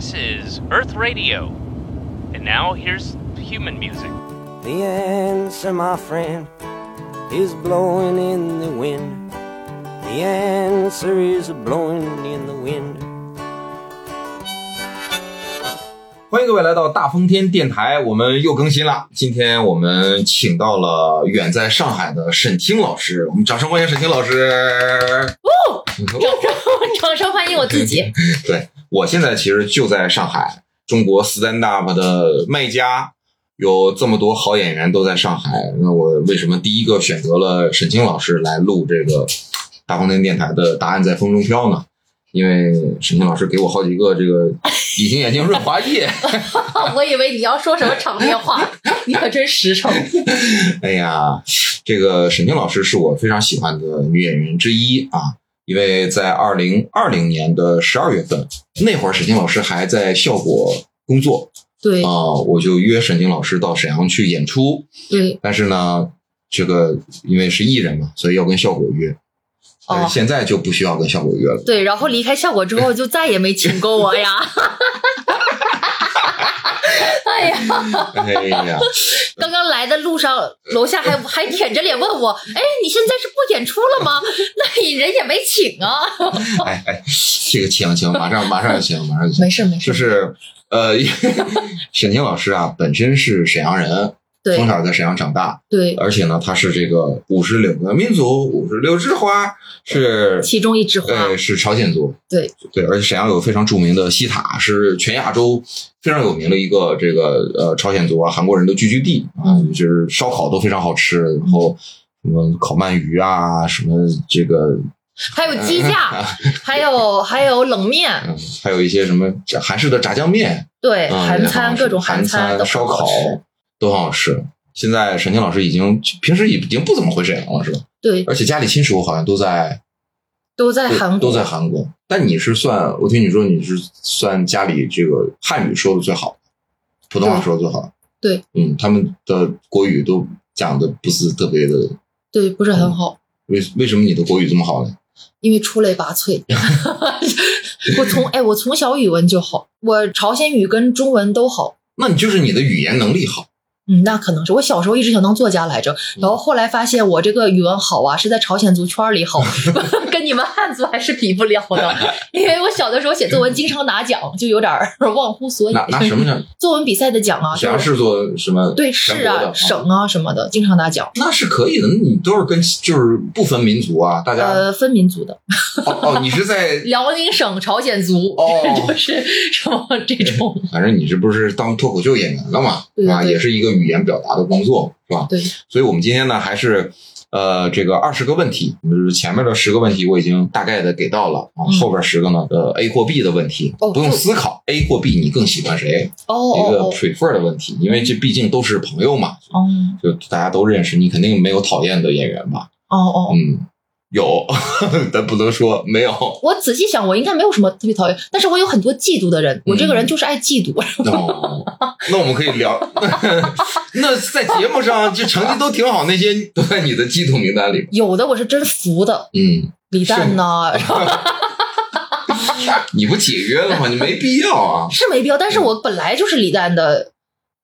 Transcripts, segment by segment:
This is Earth Radio. And now here's human music. The answer, my friend, is blowing in the wind. The answer is blowing in the wind. 欢迎各位来到大风天电台，我们又更新了。今天我们请到了远在上海的沈听老师，我们掌声欢迎沈听老师。哦，掌声掌声欢迎我自己。对我现在其实就在上海，中国 stand up 的卖家，有这么多好演员都在上海。那我为什么第一个选择了沈清老师来录这个大风天电台的答案在风中飘呢？因为沈清老师给我好几个这个隐形眼镜润滑液。我以为你要说什么场面话，你可真实诚。哎呀，这个沈清老师是我非常喜欢的女演员之一啊，因为在二零二零年的十二月份，那会儿沈清老师还在效果工作对啊，我就约沈清老师到沈阳去演出，对，但是呢，这个因为是艺人嘛，所以要跟效果约，但哦现在就不需要跟效果约了。对，然后离开效果之后，就再也没请过我呀。哎呀，哎呀，刚刚来的路上，楼下还 还舔着脸问我：“哎，你现在是不演出了吗？那你人也没请啊。哎哎，这个请请，马上马上就请，马上就”请。没事没事，就是呃，沈清老师啊，本身是沈阳人，对从小在沈阳长大，对，而且呢，他是这个五十六个民族，五十六枝花，是其中一枝花对，是朝鲜族，对。对，而且沈阳有非常著名的西塔，是全亚洲非常有名的一个这个呃朝鲜族啊韩国人的聚居地啊，嗯。就是烧烤都非常好吃，然后什么烤鳗鱼啊，什么这个还有鸡架，还有 还有冷面，嗯，还有一些什么韩式的炸酱面，对，嗯，韩餐各种韩餐都烧烤都很好吃。现在沈清老师已经平时已经不怎么回沈阳了，是吧？对，而且家里亲属好像都在都在韩国，都在韩国。但你是算，我听你说你是算家里这个汉语说的最好，普通话说的最好。对，嗯，他们的国语都讲的不是特别的。对，不是很好。为为什么你的国语这么好呢？因为出类拔萃。我从哎，我从小语文就好，我朝鲜语跟中文都好。那你就是你的语言能力好。嗯，那可能是我小时候一直想当作家来着，然后后来发现我这个语文好啊，是在朝鲜族圈里好，跟你们汉族还是比不了的。因为我小的时候写作文经常拿奖，就有点 忘乎所以。拿拿什么奖？作文比赛的奖啊，就是做什么？对市啊、省啊什么的，经常拿奖。那是可以的，你都是跟就是不分民族啊，大家、呃，分民族的，哦哦，你是在辽宁省朝鲜族，哦就是什么这种。反正你这不是当脱口秀演员了嘛，啊，也是一个语言表达的工作，是吧？对，所以我们今天呢，还是呃这个二十个问题，就是前面的十个问题我已经大概的给到了啊，嗯。后边十个呢，呃 A 或 B 的问题，哦不用思考 A 或 B 你更喜欢谁，哦一个哦。prefer 的问题，因为这毕竟都是朋友嘛，哦。就大家都认识，你肯定没有讨厌的演员吧？哦哦，嗯，有，但不能说没有。我仔细想，我应该没有什么特别讨厌，但是我有很多嫉妒的人。我这个人就是爱嫉妒。哦，那我们可以聊。那在节目上就成绩都挺好，那些都在你的嫉妒名单里。有的我是真服的，嗯，李诞呐，你不解约了吗？你没必要啊。是没必要。但是我本来就是李诞的，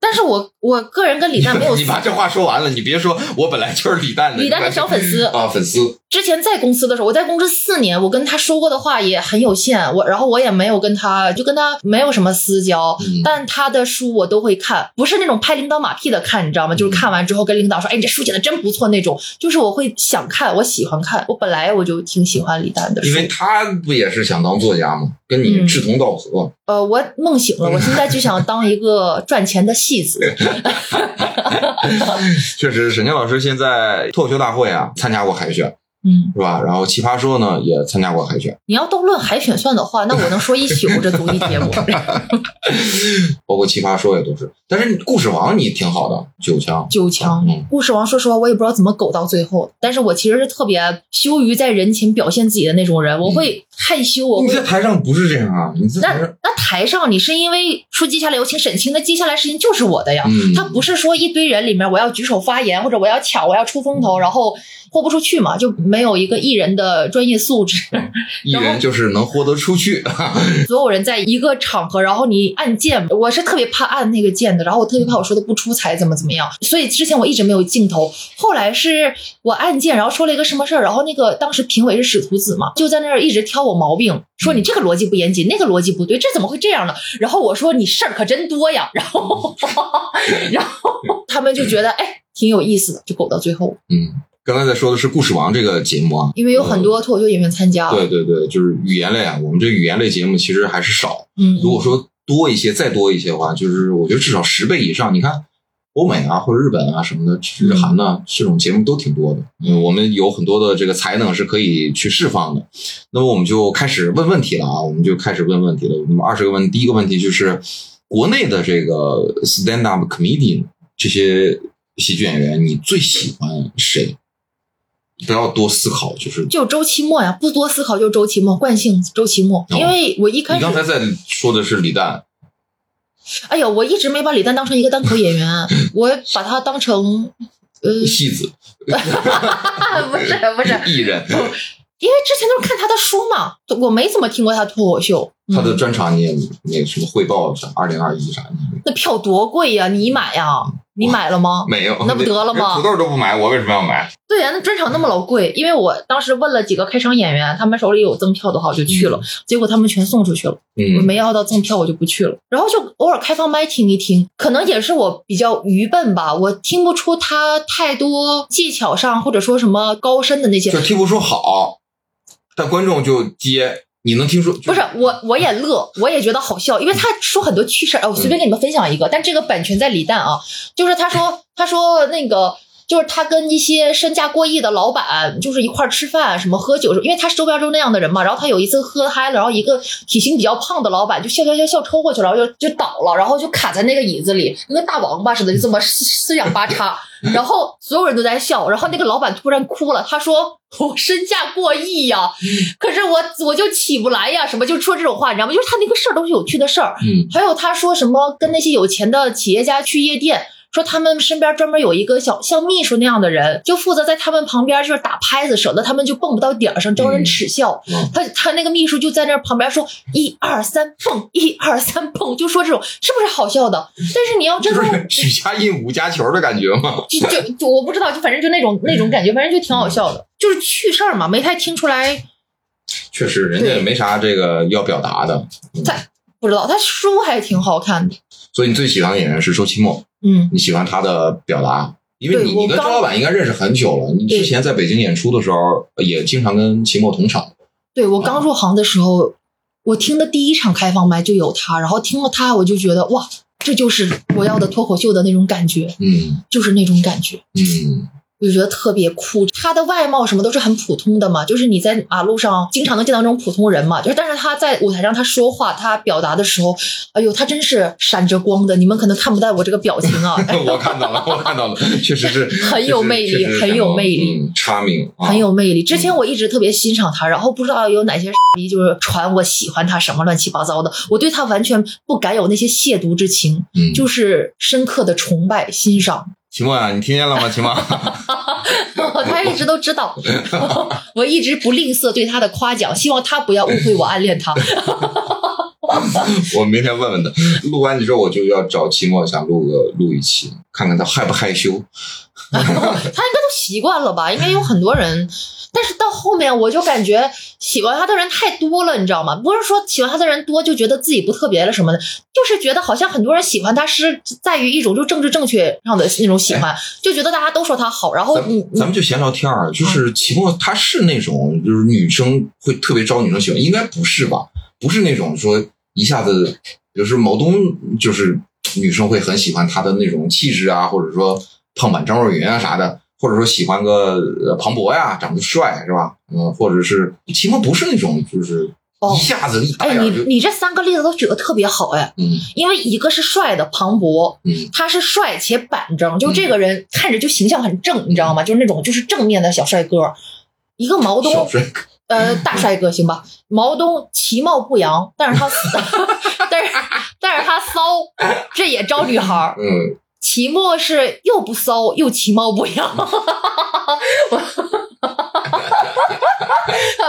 但是我我个人跟李诞没有 你把这话说完了，你别说我本来就是李诞的。李诞的小粉丝啊，粉丝。之前在公司的时候，我在公司四年，我跟他说过的话也很有限，我然后我也没有跟他就跟他没有什么私交，嗯但他的书我都会看，不是那种拍领导马屁的看，你知道吗？嗯就是看完之后跟领导说，哎，你这书写的真不错那种，就是我会想看，我喜欢看，我本来我就挺喜欢李诞的书因，为他不也是想当作家吗？跟你嗯志同道合。呃，我梦醒了，我现在就想当一个赚钱的戏子，哈哈哈确实，沈清老师现在脱口秀大会啊参加过海选，嗯，是吧？然后奇葩说呢也参加过海选，你要都论海选算的话，那我能说一宿这综艺节目。包括奇葩说也都是。但是故事王你挺好的，九强。九强嗯，故事王，说实话，我也不知道怎么苟到最后。但是我其实是特别羞于在人前表现自己的那种人，我会害羞，我在台上不是这样啊？你在那台上，那台上你是因为说接下来有请沈清，那接下来事情就是我的呀。嗯他不是说一堆人里面我要举手发言，或者我要抢，我要出风头，然后豁不出去嘛，就没有一个艺人的专业素质。艺人就是能豁得出去。所有人在一个场合，然后你按键，我是特别怕按那个键的，然后我特别怕我说的不出彩，怎么怎么样，所以之前我一直没有镜头。后来是我按键，然后说了一个什么事儿，然后那个当时评委是史徒子嘛，就在那儿一直挑我毛病，说你这个逻辑不严谨，那个逻辑不对，这怎么会这样呢？然后我说你事儿可真多呀，然后 然后他们就觉得哎挺有意思的，就苟到最后，嗯，刚才在说的是《故事王》这个节目啊，因为有很多脱口秀演员参加，对对对，就是语言类啊，我们这语言类节目其实还是少。嗯，如果说多一些，再多一些的话，就是我觉得至少十倍以上。你看，欧美啊或者日本啊什么的，日韩呢、这种节目都挺多的。嗯，我们有很多的这个才能是可以去释放的。那么我们就开始问问题了啊，我们就开始问问题了。那么二十个问，第一个问题就是国内的这个 stand up comedian 这些喜剧演员，你最喜欢谁？不要多思考，就是就周期末呀，不多思考就周期末，惯性周期末。因为我一开始，你刚才在说的是李诞，哎呀，我一直没把李诞当成一个单口演员，我把他当成呃，戏子，不是不是，艺人，因为之前都是看他的书嘛，我没怎么听过他脱口秀。他的嗯专场你也那什么汇报啥二零二一啥的那票多贵呀，你买呀？你买了吗？没有？那不得了吗土豆都不买，我为什么要买？对呀，那专场那么老贵，因为我当时问了几个开场演员，他们手里有赠票的话，我就去了，结果他们全送出去了。我嗯，没要到赠票，我就不去了。然后就偶尔开放麦听一听，可能也是我比较愚笨吧，我听不出他太多技巧上或者说什么高深的那些就。听不出好，但观众就接，你能听说？不是我，我也乐，我也觉得好笑，因为他说很多趣事儿。啊，我随便给你们分享一个，但这个版权在李诞啊，就是他说，他说那个。就是他跟一些身价过亿的老板，就是一块儿吃饭，什么喝酒，因为他周边都那样的人嘛。然后他有一次喝嗨了，然后一个体型比较胖的老板就笑笑笑笑抽过去了，然后就就倒了，然后就卡在那个椅子里，跟个大王八似的，就这么四四仰八叉。然后所有人都在笑，然后那个老板突然哭了，他说：“我身价过亿呀，可是我我就起不来呀，什么就说这种话，你知道吗？就是他那个事儿都是有趣的事儿。嗯还有他说什么跟那些有钱的企业家去夜店。说他们身边专门有一个小像秘书那样的人，就负责在他们旁边就是打拍子，省得他们就蹦不到点儿上，招人耻笑。嗯他他那个秘书就在那儿旁边说一二三蹦，一二三蹦，就说这种是不是好笑的？但是你要真 就的许家印五家球的感觉吗？就就就我不知道，就反正就那种那种感觉，反正就挺好笑的，就是趣事儿嘛，没太听出来。确实，人家也没啥这个要表达的。在不知道他书还挺好看的，所以你最喜欢的演员是周奇墨，嗯，你喜欢他的表达，因为你你跟周老板应该认识很久了，你之前在北京演出的时候也经常跟秦墨同场。对我刚入行的时候，我听的第一场开放麦就有他，然后听了他，我就觉得哇，这就是我要的脱口秀的那种感觉，嗯。就是那种感觉。嗯我就觉得特别酷，他的外貌什么都是很普通的嘛，就是你在马路上经常能见到那种普通人嘛，就是但是他在舞台上他说话他表达的时候，哎呦，他真是闪着光的，你们可能看不到我这个表情啊，哎我看到了，我看到了，确实是 很有魅力很有魅力嗯，charming，啊很有魅力。之前我一直特别欣赏他，然后不知道有哪些逼就是传我喜欢他什么乱七八糟的，我对他完全不敢有那些亵渎之情，嗯，就是深刻的崇拜欣赏。秦墨啊，你听见了吗？秦墨，他一直都知道，我一直不吝啬对他的夸奖，希望他不要误会我暗恋他。我明天问问他。录完你之后，我就要找秦墨，想录个录一期，看看他害不害羞。他应该都习惯了吧？应该有很多人，但是到后面我就感觉喜欢他的人太多了，你知道吗？不是说喜欢他的人多就觉得自己不特别了什么的，就是觉得好像很多人喜欢他是在于一种就政治正确上的那种喜欢，就觉得大家都说他好，然后咱你你咱们就闲聊天儿，就是齐墨他是那种就是女生会特别招女生喜欢，应该不是吧？不是那种说一下子，比如说毛东，就是女生会很喜欢他的那种气质啊，或者说胖版张若昀啊啥的，或者说喜欢个呃庞博呀，长得帅是吧？嗯，或者是秦墨不是那种就是哦一下子一打哎，你你这三个例子都举的特别好哎，嗯因为一个是帅的庞博，嗯他是帅且板正，就这个人看着就形象很正，你知道吗？就是那种就是正面的小帅哥。一个毛东，小帅哥，呃，大帅哥行吧？毛东其貌不扬，但是他 但是但是他骚，这也招女孩儿。嗯，齐墨是又不骚又其貌不扬，我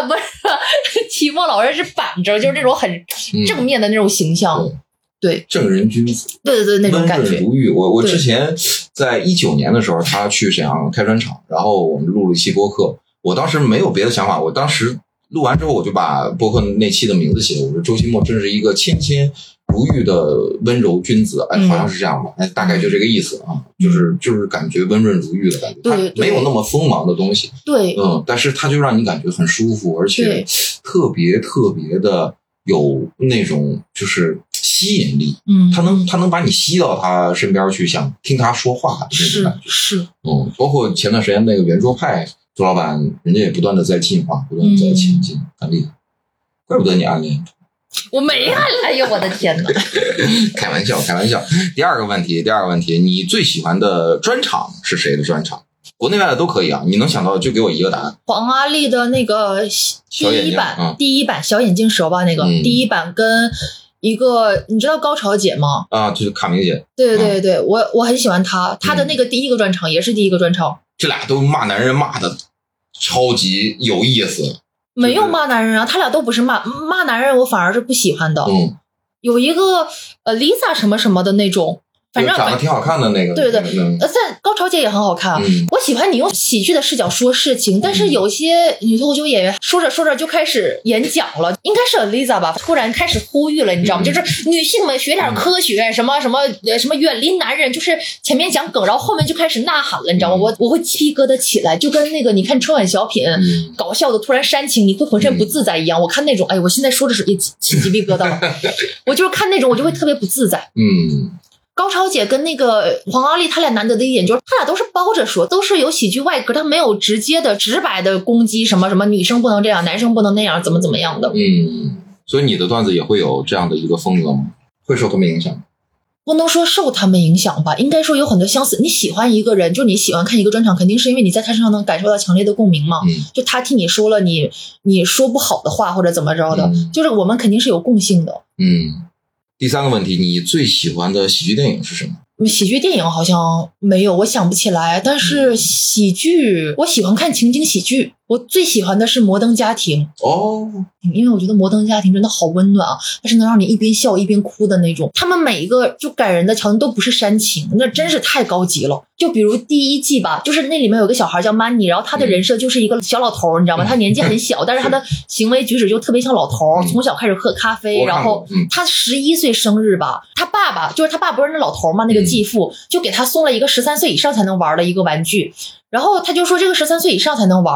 不是，齐墨老师是板着，就是那种很正面的那种形象。嗯对正人君子，对对对，那种温感觉。润如玉。我我之前在一九年的时候，他去沈阳开专场，然后我们录了一期播客。我当时没有别的想法，我当时录完之后，我就把播客那期的名字写了，我说周奇墨真是一个谦谦如玉的温柔君子，哎，嗯。好像是这样吧，哎，大概就这个意思啊，就是就是感觉温润如玉的感觉，对他没有那么锋芒的东西，对，嗯，但是他就让你感觉很舒服，而且特别特别的有那种就是吸引力。嗯，他能他能把你吸到他身边去，想听他说话的那种感觉。是，嗯，包括前段时间那个圆桌派朱老板，人家也不断的在进化，不断的在前进，很厉害。怪不得你暗恋，我没暗恋，哎呦我的天哪！开玩笑，开玩笑。第二个问题，第二个问题，你最喜欢的专场是谁的专场？国内外的都可以啊，你能想到的就给我一个答案。黄阿丽的那个第一版，嗯第一版小眼镜蛇吧，那个、嗯第一版跟一个你知道高潮姐吗？啊，就是卡明姐，对对对，我我很喜欢她，她的嗯那个第一个专场也是第一个专场，这俩都骂男人骂的超级有意思。没有骂男人啊，他俩都不是骂骂男人，我反而是不喜欢的。嗯，有一个呃 Lisa 什么什么的那种，反正长得挺好看的那个，对对那个呃，在高潮姐也很好看。嗯我喜欢你用喜剧的视角说事情，但是有些女脱口秀演员说着说着就开始演讲了，应该是 Lisa 吧，突然开始呼吁了，你知道吗？嗯就是女性们学点科学，什么什么呃什么远离男人，就是前面讲梗，然后后面就开始呐喊了，你知道吗？嗯我我会鸡皮疙瘩起来，就跟那个你看春晚小品。嗯搞笑的突然煽情，你会浑身不自在一样。我看那种，哎，我现在说着是也起起鸡皮疙瘩了。我就是看那种，我就会特别不自在。嗯高超姐跟那个黄阿丽，她俩难得的一点就是，她俩都是包着说，都是有喜剧外壳，她没有直接的、直白的攻击什么什么女生不能这样，男生不能那样，怎么怎么样的。嗯，所以你的段子也会有这样的一个风格吗？会受他们影响？不能说受他们影响吧，应该说有很多相似。你喜欢一个人，就你喜欢看一个专场，肯定是因为你在他身上能感受到强烈的共鸣嘛。嗯就他替你说了你你说不好的话或者怎么着的，嗯就是我们肯定是有共性的。嗯。第三个问题，你最喜欢的喜剧电影是什么？喜剧电影好像没有，我想不起来。但是嗯喜剧，我喜欢看情景喜剧。我最喜欢的是《摩登家庭》，哦，因为我觉得《摩登家庭》真的好温暖啊，它是能让你一边笑一边哭的那种。他们每一个就感人的桥段都不是煽情，那真是太高级了。就比如第一季吧，就是那里面有个小孩叫 Money，然后他的人设就是一个小老头儿，你知道吗？他年纪很小，但是他的行为举止就特别像老头从小开始喝咖啡，然后他十一岁生日吧，他爸爸就是他爸不是那老头儿嘛，那个嗯继父就给他送了一个十三岁以上才能玩的一个玩具，然后他就说这个十三岁以上才能玩。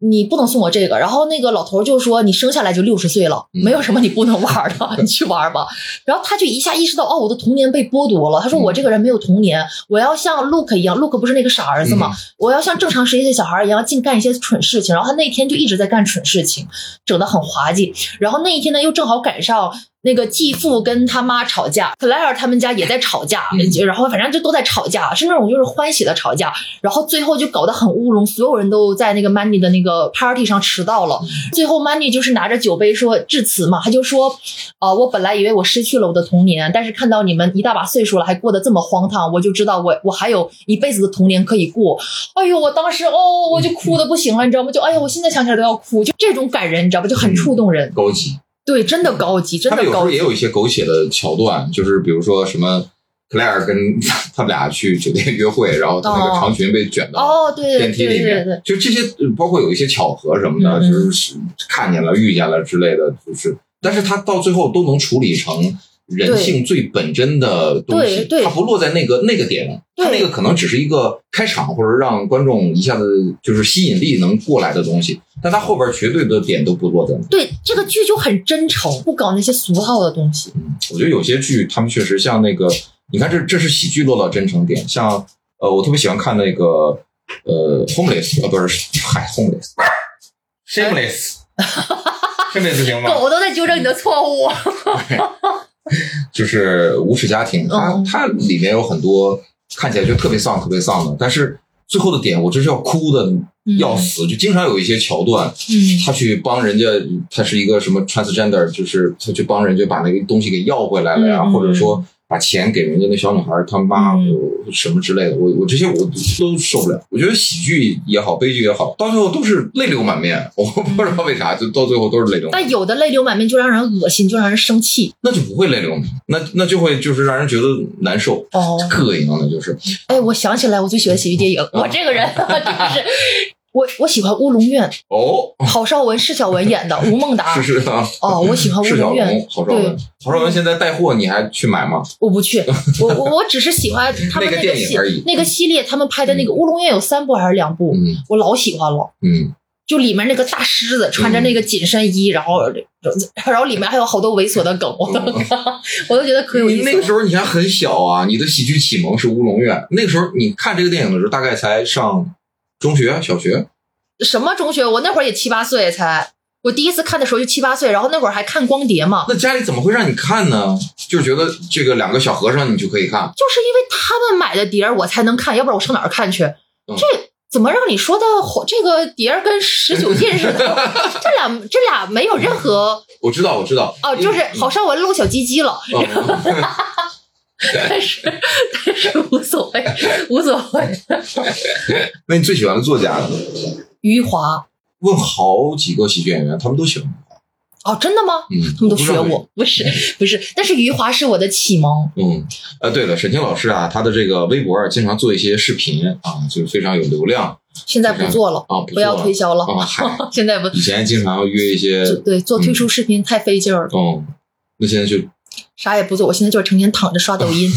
你不能送我这个，然后那个老头就说你生下来就六十岁了，嗯没有什么你不能玩的，你去玩吧。然后他就一下意识到，哦，我的童年被剥夺了。他说嗯我这个人没有童年，我要像 Luke 一样，Luke 不是那个傻儿子吗？嗯我要像正常十一岁小孩一样，净干一些蠢事情。然后他那天就一直在干蠢事情，整得很滑稽。然后那一天呢，又正好赶上那个继父跟他妈吵架，克莱尔他们家也在吵架，嗯然后反正就都在吵架，是那种就是欢喜的吵架。然后最后就搞得很乌龙，所有人都在那个 Mandy 的那个 party 上迟到了。最后 Mandy 就是拿着酒杯说致辞嘛，他就说，呃，我本来以为我失去了我的童年，但是看到你们一大把岁数了还过得这么荒唐，我就知道我我还有一辈子的童年可以过。哎呦，我当时哦，我就哭的不行了，你知道吗？就哎呀，我现在想起来都要哭，就这种感人，你知道吧？就很触动人。高级。对，真的高级，真的高级他们有时。候也有一些狗血的桥段，就是比如说什么。克莱尔跟 他们俩去酒店约会，然后他那个长裙被卷到电梯里面，对对对，就这些，呃包括有一些巧合什么的，嗯就是是看见了、遇见了之类的，就是，但是他到最后都能处理成人性最本真的东西，对对他不落在那个那个点，它那个可能只是一个开场或者让观众一下子就是吸引力能过来的东西，但它后边绝对的点都不落在那。对这个剧就很真诚，不搞那些俗套的东西。嗯，我觉得有些剧他们确实像那个，你看这这是喜剧落到真诚点，像呃，我特别喜欢看那个呃，homeless 啊不是，嗨，homeless，shameless，shameless 行吗？狗都在纠正你的错误。就是无耻家庭，它它它里面有很多看起来就特别丧、特别丧的，但是最后的点我真是要哭的要死，就经常有一些桥段，嗯。他去帮人家，他是一个什么 transgender，就是他去帮人家把那个东西给要回来了呀，或者说把钱给人家那小女孩儿他妈什么之类的，我我这些我都受不了。我觉得喜剧也好，悲剧也好，到最后都是泪流满面。我不知道为啥，就到最后都是泪流满面。但有的泪流满面就让人恶心，就让人生气。那就不会泪流满面，那那就会就是让人觉得难受。哦，膈应的，就是哎，我想起来我最喜欢喜剧电影，我这个人 真是。我我喜欢《乌龙院哦，》，郝邵文、释小文演的，吴孟达。是是啊，哦，我喜欢《乌龙院、》，郝邵文对，郝邵文现在带货，你还去买吗？我不去，我我我只是喜欢他们那个系电影而已那个系列，他们拍的那个《乌龙院》有三部还是两部，嗯我老喜欢了。嗯，就里面那个大狮子穿着那个紧身衣，然后然后里面还有好多猥琐的梗，我都我都觉得可有意思。你那个时候你还很小啊，你的喜剧启蒙是乌龙院。那个时候你看这个电影的时候，大概才上中学、小学。什么中学？我那会儿也七八岁才，我第一次看的时候就七八岁，然后那会儿还看光碟嘛，那家里怎么会让你看呢？就觉得这个两个小和尚你就可以看。就是因为他们买的碟儿我才能看，要不然我上哪儿看去？嗯这怎么让你说的这个碟儿跟十九禁似的？这俩这俩没有任何我知道，我知道。哦，就是郝邵文露小鸡鸡了，嗯 但是但是无所谓，无所谓。那你最喜欢的作家呢？余华问好几个喜剧演员，他们都喜欢。哦，真的吗？嗯，他们都学我，不是不是，但是余华是我的启蒙。嗯，呃，对了，沈清老师啊，他的这个微博啊，经常做一些视频啊，就是非常有流量现在不做了，啊，不不要推销了。啊。现在不以前经常要约一些，对做推出视频太费劲儿了，哦，那现在就，啥也不做。我现在就是成天躺着刷抖音，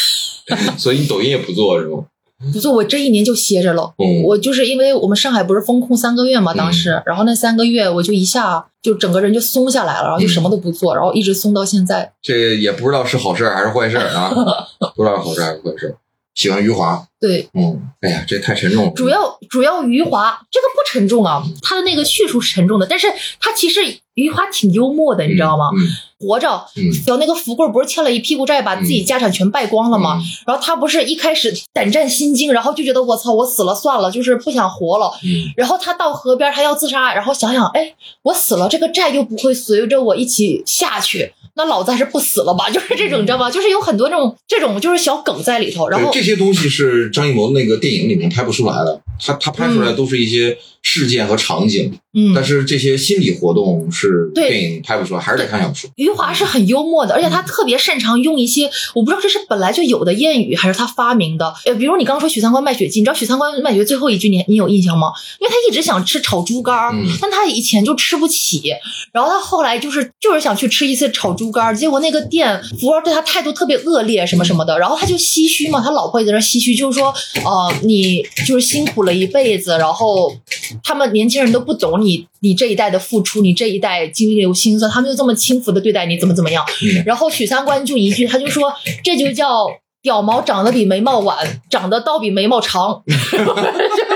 所以你抖音也不做是吗？不做。我这一年就歇着了。嗯，我就是因为我们上海不是封控三个月嘛，当时，然后那三个月我就一下就整个人就松下来了，然后就什么都不做，然后一直松到现在。这也不知道是好事还是坏事啊，不知道是好事还是坏事儿。喜欢余华，对，嗯，哎呀，这太沉重了。主要主要余华这个不沉重啊，他的那个叙述是沉重的，但是他其实余华挺幽默的，你知道吗？嗯。活着，嗯。那个福贵不是欠了一屁股债，把自己家产全败光了吗？嗯。然后他不是一开始胆战心惊，然后就觉得我操，我死了算了，就是不想活了。嗯。然后他到河边，他要自杀，然后想想，哎，我死了，这个债又不会随着我一起下去，那老子还是不死了吧？就是这种，你知道吗？就是有很多这种这种就是小梗在里头。然后这些东西是张艺谋那个电影里面拍不出来的，他他拍出来都是一些事件和场景，嗯，但是这些心理活动是电影拍不出来，还是得看小说。余华是很幽默的，而且嗯他特别擅长用一些我不知道这是本来就有的谚语，还是他发明的。呃，比如你刚刚说许三观卖血记，你知道许三观卖血最后一句你你有印象吗？因为他一直想吃炒猪肝但他以前就吃不起，然后他后来就是就是想去吃一次炒猪肝儿，结果那个店服务员对他态度特别恶劣，什么什么的，然后他就唏嘘嘛，他老婆也在那唏嘘，就是说，呃，你就是辛苦了一辈子，然后他们年轻人都不懂你你这一代的付出，你这一代经历有辛酸，他们就这么轻浮的对待你，怎么怎么样？嗯然后许三观就一句，他就说这就叫。屌毛长得比眉毛晚，长得倒比眉毛长，就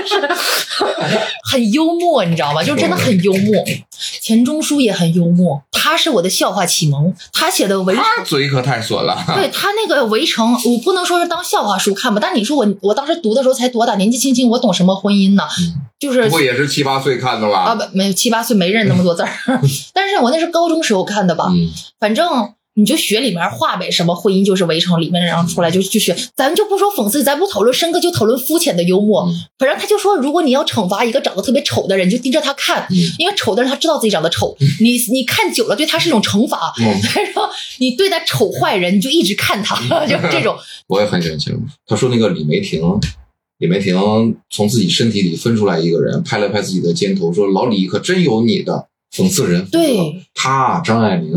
是很幽默，你知道吗？就是真的很幽默。钱钟书也很幽默，他是我的笑话启蒙。他写的《围城》，他嘴可太损了。对他那个《围城》，我不能说是当笑话书看吧，但你说我我当时读的时候才多大，年纪轻轻，我懂什么婚姻呢？就是不会也是七八岁看的吧？啊，不，没有七八岁没认那么多字儿，但是我那是高中时候看的吧，嗯，反正你就学里面话呗，什么婚姻就是围城里面，然后出来就就学，咱们就不说讽刺，咱不讨论深刻，就讨论肤浅的幽默。嗯反正他就说，如果你要惩罚一个长得特别丑的人，你就盯着他看，嗯因为丑的人他知道自己长得丑，你你看久了对他是一种惩罚。所以说你对待丑坏人，你就一直看他，就是这种。我也很喜欢。他说那个李梅婷，李梅婷从自己身体里分出来一个人，拍了拍自己的肩头，说：“老李可真有你的。”讽刺人。对，他张爱玲，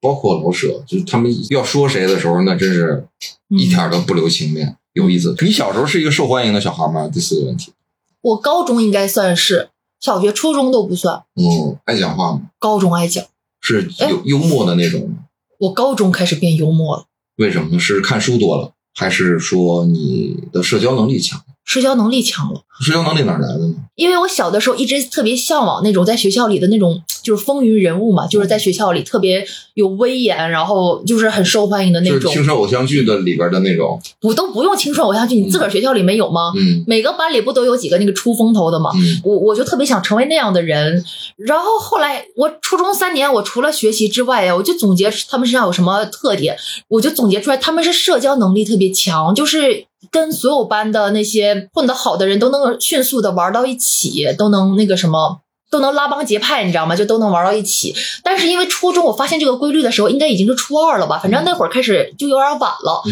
包括老舍，就是他们要说谁的时候，那真是一点儿都不留情面。有意思。你小时候是一个受欢迎的小孩吗？第四个问题。我高中应该算是，小学、初中都不算，嗯，爱讲话吗？高中爱讲。是哎幽幽默的那种吗？我高中开始变幽默了。为什么呢？是看书多了，还是说你的社交能力强？社交能力强了。社交能力哪来的呢？因为我小的时候一直特别向往那种在学校里的那种就是风云人物嘛，就是在学校里特别有威严，然后就是很受欢迎的那种。就是青春偶像剧的里边的那种，不都不用青春偶像剧，你自个儿学校里没有吗？嗯每个班里不都有几个那个出风头的吗？嗯我我就特别想成为那样的人。然后后来我初中三年，我除了学习之外呀，我就总结他们身上有什么特点，我就总结出来他们是社交能力特别强，就是跟所有班的那些混得好的人都能迅速的玩到一起，都能那个什么。都能拉帮结派，你知道吗？就都能玩到一起。但是因为初中我发现这个规律的时候，应该已经是初二了吧？反正那会儿开始就有点晚了。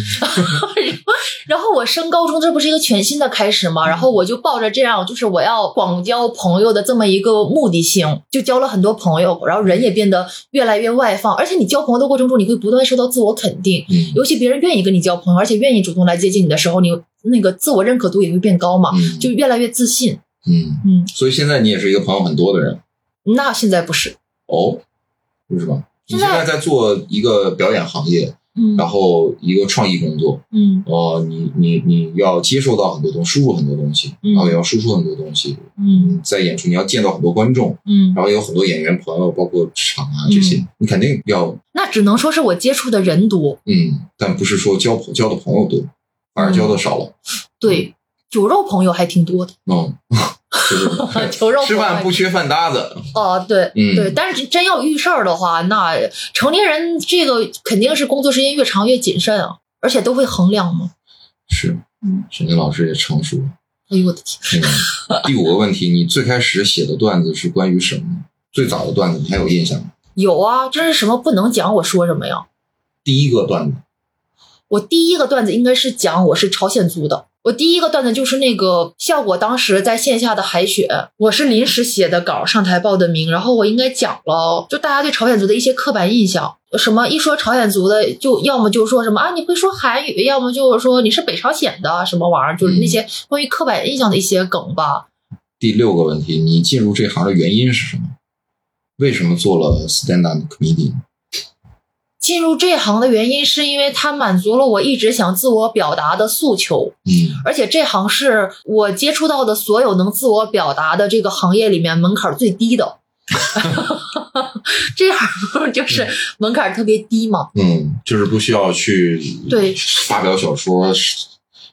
然后我升高中，这不是一个全新的开始吗？然后我就抱着这样，就是我要广交朋友的这么一个目的性，就交了很多朋友，然后人也变得越来越外放。而且你交朋友的过程中，你会不断受到自我肯定，嗯尤其别人愿意跟你交朋友，而且愿意主动来接近你的时候，你那个自我认可度也会变高嘛，嗯就越来越自信。嗯，嗯，所以现在你也是一个朋友很多的人。那现在不是，哦，为什么？你现在在在做一个表演行业，嗯。然后一个创意工作，嗯。哦，你你你要接受到很多东西，输入很多东西，嗯。然后也要输出很多东西。嗯。在演出你要见到很多观众，嗯，然后有很多演员朋友，包括场啊这些，你肯定要那只能说是我接触的人多，嗯，但不是说交朋交的朋友多，反而交的少了。对，酒肉朋友还挺多的，嗯，酒肉吃饭不缺饭搭子。哦，对，嗯对，但是真要遇事儿的话，那成年人这个肯定是工作时间越长越谨慎啊，而且都会衡量嘛。是嗯，沈清老师也成熟了。哎呦我的天，嗯，第五个问题，你最开始写的段子是关于什么？最早的段子你还有印象吗？有啊，这是什么不能讲？我说什么呀？第一个段子，我第一个段子应该是讲我是朝鲜族的。我第一个段子就是那个效果，当时在线下的海选，我是临时写的稿，上台报的名，然后我应该讲了，就大家对朝鲜族的一些刻板印象，什么一说朝鲜族的，就要么就说什么啊你会说韩语，要么就是说你是北朝鲜的什么玩意儿，就是那些关于刻板印象的一些梗吧。第六个问题，你进入这行的原因是什么？为什么做了 stand up comedian？进入这行的原因是因为它满足了我一直想自我表达的诉求，嗯。而且这行是我接触到的所有能自我表达的这个行业里面门槛最低的。这行就是门槛特别低嘛，嗯，就是不需要去对。发表小说，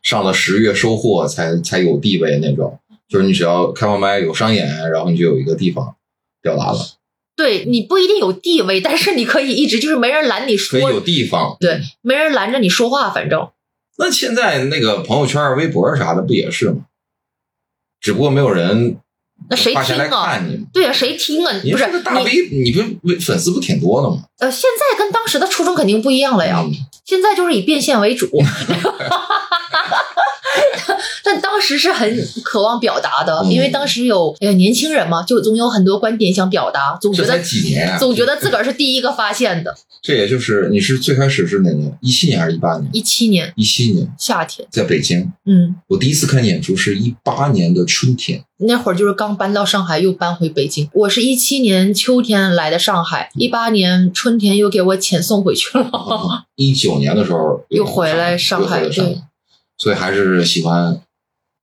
上了十月收获才才有地位那种。就是你只要开完麦有商演，然后你就有一个地方表达了，对你不一定有地位，但是你可以一直就是没人拦你说，可以有地方。对，没人拦着你说话，反正那现在那个朋友圈、微博啥的不也是吗？只不过没有人那谁听啊？看你。对啊，谁听啊？你不是个大你 V，你不微粉丝不挺多的吗？呃，现在跟当时的初衷肯定不一样了呀。嗯现在就是以变现为主 但当时是很渴望表达的，嗯因为当时有哎呀年轻人嘛，就总有很多观点想表达，总觉得几年啊！总觉得自个儿是第一个发现的。这也就是你是最开始是哪年？一七年还是一八年？一七年一七年夏天，在北京，嗯，我第一次看演出是一八年的春天。那会儿就是刚搬到上海，又搬回北京。我是一七年秋天来的上海，一八年春天又给我遣送回去了。一九年的时候又回来上海，所以还是喜欢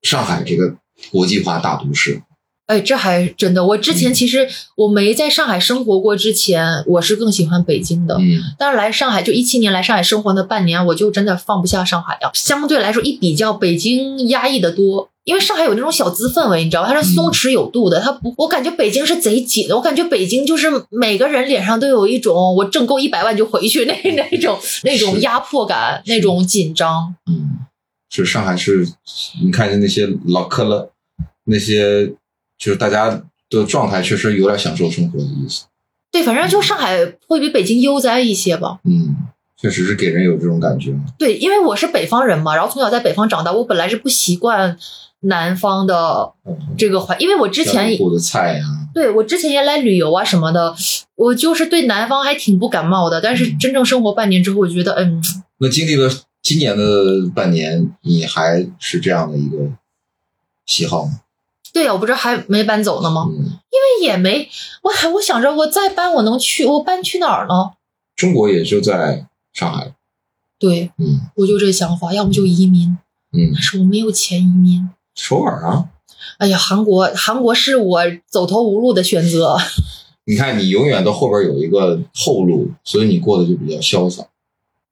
上海这个国际化大都市。哎，这还真的。我之前嗯其实我没在上海生活过，之前我是更喜欢北京的。嗯但是来上海就一七年来上海生活那半年，我就真的放不下上海啊。相对来说，一比较北京压抑的多，因为上海有那种小资氛围，你知道吧？它是松弛有度的，它不，我感觉北京是贼紧的。我感觉北京就是每个人脸上都有一种我挣够一百万就回去那 那种那种压迫感，那种紧张。嗯，是上海是，你看见那些老客了，那些就是大家的状态确实有点享受生活的意思。对，反正就上海会比北京悠哉一些吧。嗯，确实是给人有这种感觉。对，因为我是北方人嘛，然后从小在北方长大，我本来是不习惯南方的嗯，这个环，因为我之前过的菜呀、对我之前也来旅游啊什么的，我就是对南方还挺不感冒的。但是真正生活半年之后，我觉得，嗯，那经历了今年的半年，你还是这样的一个喜好吗？对呀，我不是还没搬走呢吗？嗯，因为也没，我还我想着我再搬我能去，我搬去哪儿呢？中国也就在上海。对，嗯我就这想法，要么就移民，嗯但，是我没有钱移民。首尔啊，哎呀，韩国韩国是我走投无路的选择。你看你永远都后边有一个后路，所以你过得就比较潇洒。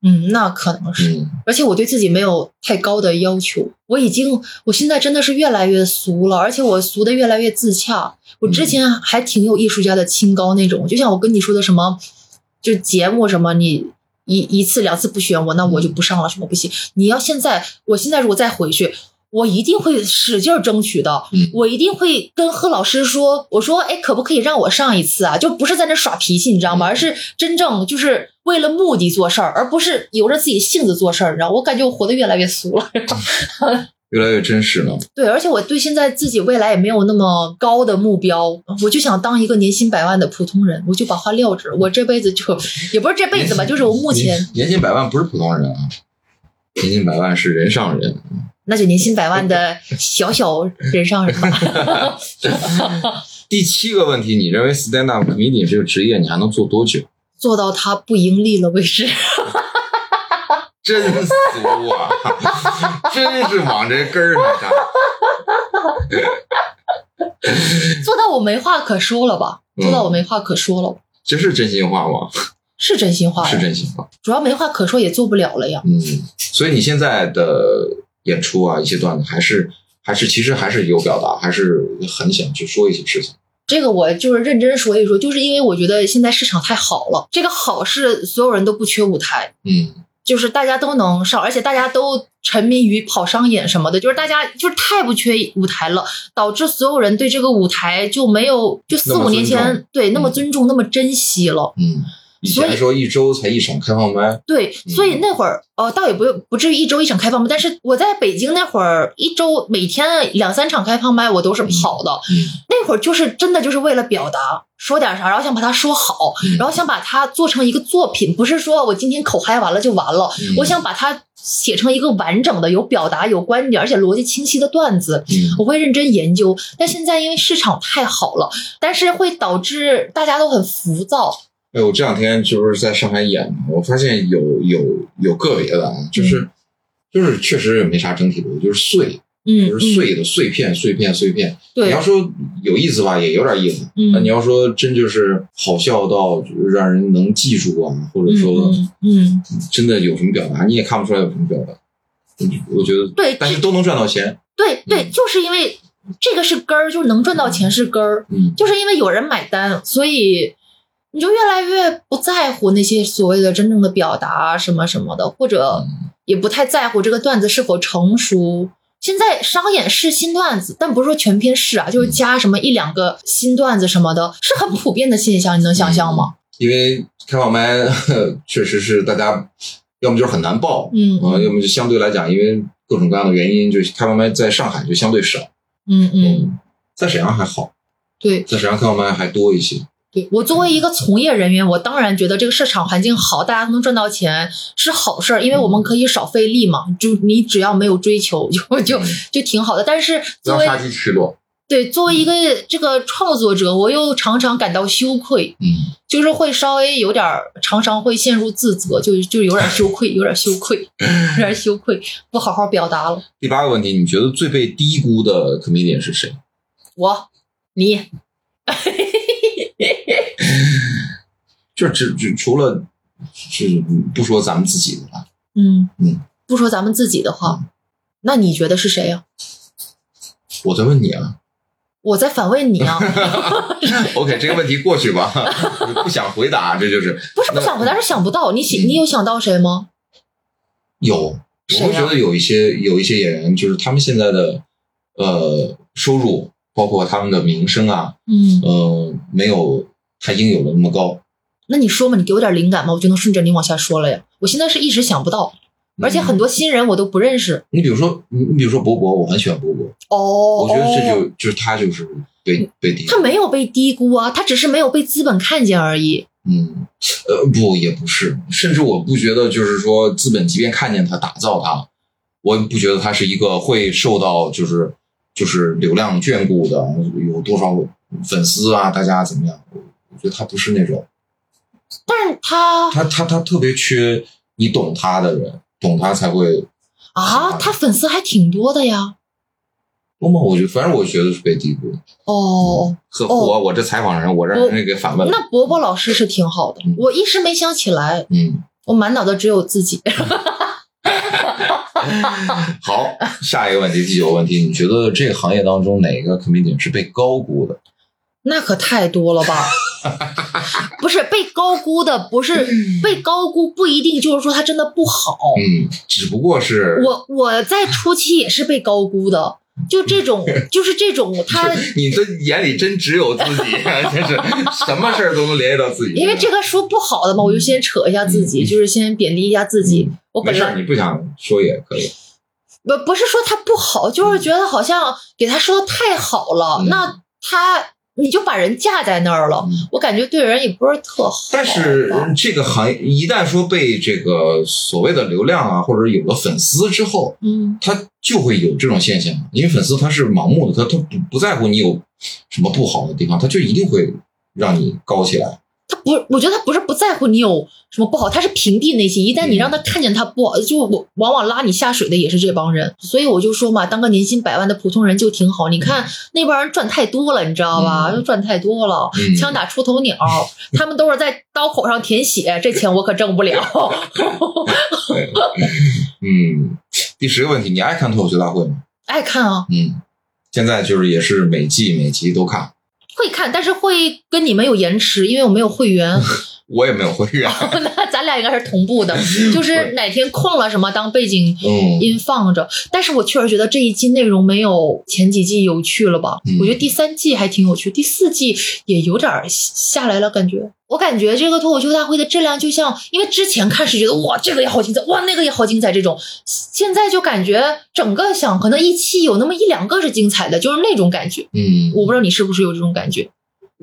嗯，那可能是，嗯，而且我对自己没有太高的要求，我已经，我现在真的是越来越俗了，而且我俗的越来越自洽。我之前还挺有艺术家的清高那种，就像我跟你说的什么，就是节目什么，你一一次两次不选我，那我就不上了，什么不行。你要现在，我现在如果再回去。我一定会使劲争取的，嗯我一定会跟贺老师说，我说，哎，可不可以让我上一次啊？就不是在那耍脾气，你知道吗？而是真正就是为了目的做事儿，而不是由着自己性子做事儿。你知道，我感觉我活得越来越俗了。越来越真实了。对，而且我对现在自己未来也没有那么高的目标，我就想当一个年薪百万的普通人，我就把话撂这儿。我这辈子就也不是这辈子吧，就是我目前年年薪百万不是普通人啊，年薪百万是人上人。那就年薪百万的小小人上人吧。第七个问题，你认为 stand up comedian 这个职业你还能做多久？做到他不盈利了为止。真俗啊！真是往这根儿上干。做到我没话可说了吧？嗯做到我没话可说了，这是真心话吗？是真心话。是真心话。主要没话可说也做不了了呀。嗯，所以你现在的演出啊，一些段子还是还是其实还是有表达，还是很想去说一些事情。这个我就是认真说一说，就是因为我觉得现在市场太好了，这个好是所有人都不缺舞台，嗯就是大家都能上，而且大家都沉迷于跑商演什么的，就是大家就是太不缺舞台了，导致所有人对这个舞台就没有就四五年前对那么嗯尊重、那么珍惜了。嗯，以前说一周才一场开放麦，对，嗯所以那会儿呃，倒也不不至于一周一场开放麦，但是我在北京那会儿，一周每天两三场开放麦，我都是跑的。嗯那会儿就是真的就是为了表达，说点啥，然后想把它说好，嗯然后想把它做成一个作品，不是说我今天口嗨完了就完了，嗯我想把它写成一个完整的、有表达、有观点，而且逻辑清晰的段子。嗯我会认真研究，但现在因为市场太好了，但是会导致大家都很浮躁。哎，我这两天就是在上海演嘛，我发现有有有个别的啊，就是、就是确实也没啥整体逻辑，就是碎，嗯，就是碎的、碎片、碎片、碎片。对你要说有意思吧，也有点意思。嗯那你要说真就是好笑到让人能记住啊，或者说嗯嗯真的有什么表达，你也看不出来有什么表达。嗯我觉得对但是都能赚到钱。对对，嗯就是因为这个是根儿，就是能赚到钱是根儿，嗯就是因为有人买单，所以你就越来越不在乎那些所谓的真正的表达什么什么的，或者也不太在乎这个段子是否成熟。现在商演是新段子，但不是说全篇是啊，就是加什么一两个新段子什么的，是很普遍的现象，你能想象吗？因为开放麦 确实是大家要么就是很难报，嗯啊，要么就相对来讲，因为各种各样的原因，就开放麦在上海就相对少。嗯嗯，，在沈阳还好，对在沈阳开放麦还多一些。对。我作为一个从业人员，我当然觉得这个市场环境好，大家都能赚到钱是好事儿，因为我们可以少费力嘛。就你只要没有追求，就就嗯就挺好的。但是不作为要杀鸡吃肉。对作为一个这个创作者，我又常常感到羞愧，嗯，就是会稍微有点儿，常常会陷入自责，就就有点羞愧，有点羞愧，有点羞愧，不好好表达了。第八个问题，你觉得最被低估的 comedian 是谁？我，你，就只只除了是不说咱们自己的吧，嗯嗯，不说咱们自己的话，那你觉得是谁呀、我在问你啊。我在反问你啊，OK，这个问题过去吧，不想回答，这就是。不是不想回答，是想不到。你想，你有想到谁吗？有，我会觉得有一些有一些演员，就是他们现在的呃收入，包括他们的名声啊，嗯，呃，没有他应有的那么高。那你说嘛，你给我点灵感嘛，我就能顺着你往下说了呀。我现在是一时想不到，而且很多新人我都不认识。你比如说，你你比如说博博，我很喜欢博博，哦，我觉得这哦就就是他就是被被低估他没有被低估啊，他只是没有被资本看见而已。嗯，呃，不，也不是，甚至我不觉得，就是说，资本即便看见他，打造他，我也不觉得他是一个会受到就是就是流量眷顾的，有多少粉丝啊，大家怎么样？我我觉得他不是那种，但是他他他他特别缺你懂他的人，懂他才会啊，他粉丝还挺多的呀。多吗？我觉得，反正我觉得是被低估的。哦，和我我这采访人，我让人给反问了。那伯伯老师是挺好的嗯，我一时没想起来，嗯，我满脑子只有自己。好，下一个问题，第九个问题，你觉得这个行业当中哪个 comedian 是被高估的？那可太多了吧？不是被高估的，不是被高估，不一定就是说他真的不好。嗯，只不过是我我在初期也是被高估的，就这种，就是这种，他你的眼里真只有自己，真是什么事儿都能联系到自己。因为这个说不好的嘛，我就先扯一下自己，嗯就是先贬低一下自己。我没事儿，本来你不想说也可以。不不是说他不好，就是觉得好像给他说的太好了，嗯那他你就把人架在那儿了，嗯我感觉对人也不是特好。但是这个行业一旦说被这个所谓的流量啊，或者有了粉丝之后，嗯，他就会有这种现象，因为粉丝他是盲目的，他他不不在乎你有什么不好的地方，他就一定会让你高起来。他不，我觉得他不是不在乎你有什么不好，他是屏蔽内心。一旦你让他看见他不好，就我往往拉你下水的也是这帮人。所以我就说嘛，当个年薪百万的普通人就挺好。你看那帮人赚太多了，你知道吧？嗯赚太多了，嗯枪打出头鸟，他们都是在刀口上舔血，这钱我可挣不了。嗯，第十个问题，你爱看脱口秀大会吗？爱看啊，嗯，现在就是也是每季每集都看，会看，但是会跟你们有延迟，因为我没有会员。我也没有会员。那咱俩应该是同步的，就是哪天空了什么当背景嗯音放着。但是我确实觉得这一季内容没有前几季有趣了吧？嗯我觉得第三季还挺有趣，第四季也有点儿下来了，感觉。我感觉这个脱口秀大会的质量就像，因为之前看是觉得哇这个也好精彩，哇那个也好精彩这种，现在就感觉整个想可能一期有那么一两个是精彩的，就是那种感觉。嗯，我不知道你是不是有这种感觉，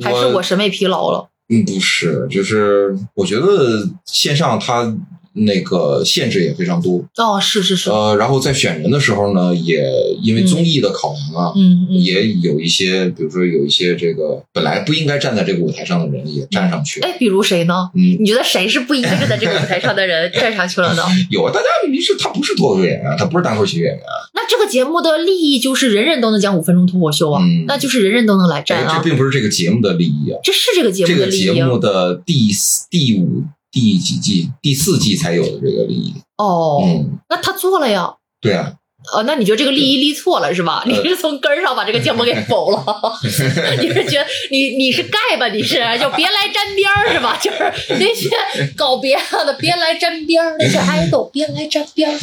还是我审美疲劳了？嗯，不是，就是我觉得线上它那个限制也非常多，哦，是是是，呃，然后在选人的时候呢，也因为综艺的考量啊，嗯嗯。也有一些，比如说有一些这个本来不应该站在这个舞台上的人也站上去。了，哎，比如谁呢？嗯，你觉得谁是不应该站在这个舞台上的人 站上去了呢？有啊，大家明明是他不是脱口秀演员，他不是单口喜剧演员，那这个节目的利益就是人人都能讲五分钟脱口秀啊，嗯。那就是人人都能来站哎，啊这，并不是这个节目的利益啊，这是这个节目的利益啊。个节目的第四第五、第几季、第四季才有的这个利益，哦，嗯，那他做了呀。对啊，呃，那你觉得这个利益立错了是吧？呃你是从根儿上把这个节目给否了？你是觉得你你是盖吧？你是就别来沾边儿是吧？就是那些搞别的别来沾边儿，那些爱豆别来沾边儿。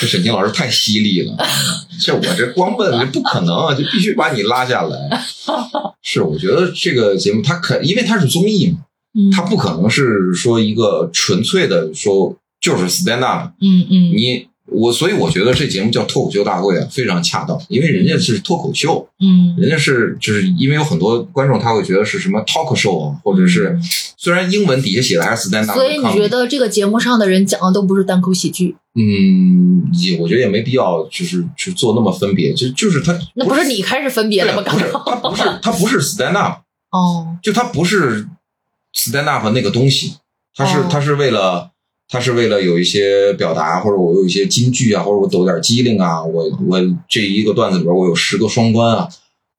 这沈清老师太犀利了，这我这光问这不可能啊，就必须把你拉下来。是，我觉得这个节目它可，因为它是综艺嘛，嗯。它不可能是说一个纯粹的说就是 stand up，嗯嗯。你我所以我觉得这节目叫脱口秀大会啊，非常恰当，因为人家是脱口秀，嗯。人家是就是因为有很多观众他会觉得是什么 talk show 啊，或者是虽然英文底下写的还是 stand up，所以你觉得这个节目上的人讲的都不是单口喜剧？嗯，也我觉得也没必要，就是去做那么分别，就就是他那不是你开始分别对了吗？不是他不是他不是 stand up，哦，就他不是 stand up 那个东西，它是、哦。他是为了它是为了有一些表达，或者我有一些金句啊，或者我抖点机灵啊，我我这一个段子里边我有十个双关啊，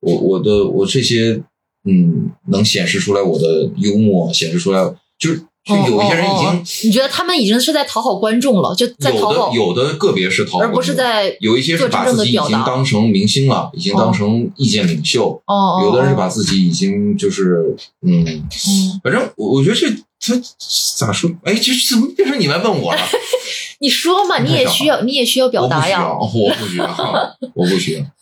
我我的我这些嗯能显示出来我的幽默，显示出来就是就有一些人已经。哦哦哦你觉得他们已经是在讨好观众了，就在讨好有的，有的个别是讨好，而不是在有一些是把自己已经当成明星了，已经当成意见领袖。哦哦，有的人是哦把自己已经就是嗯，嗯，反正我我觉得这他咋说？哎，这怎么变成你来问我了？你说嘛，你也需要，你也需要表达呀。我不需要，我不需要，我不需要。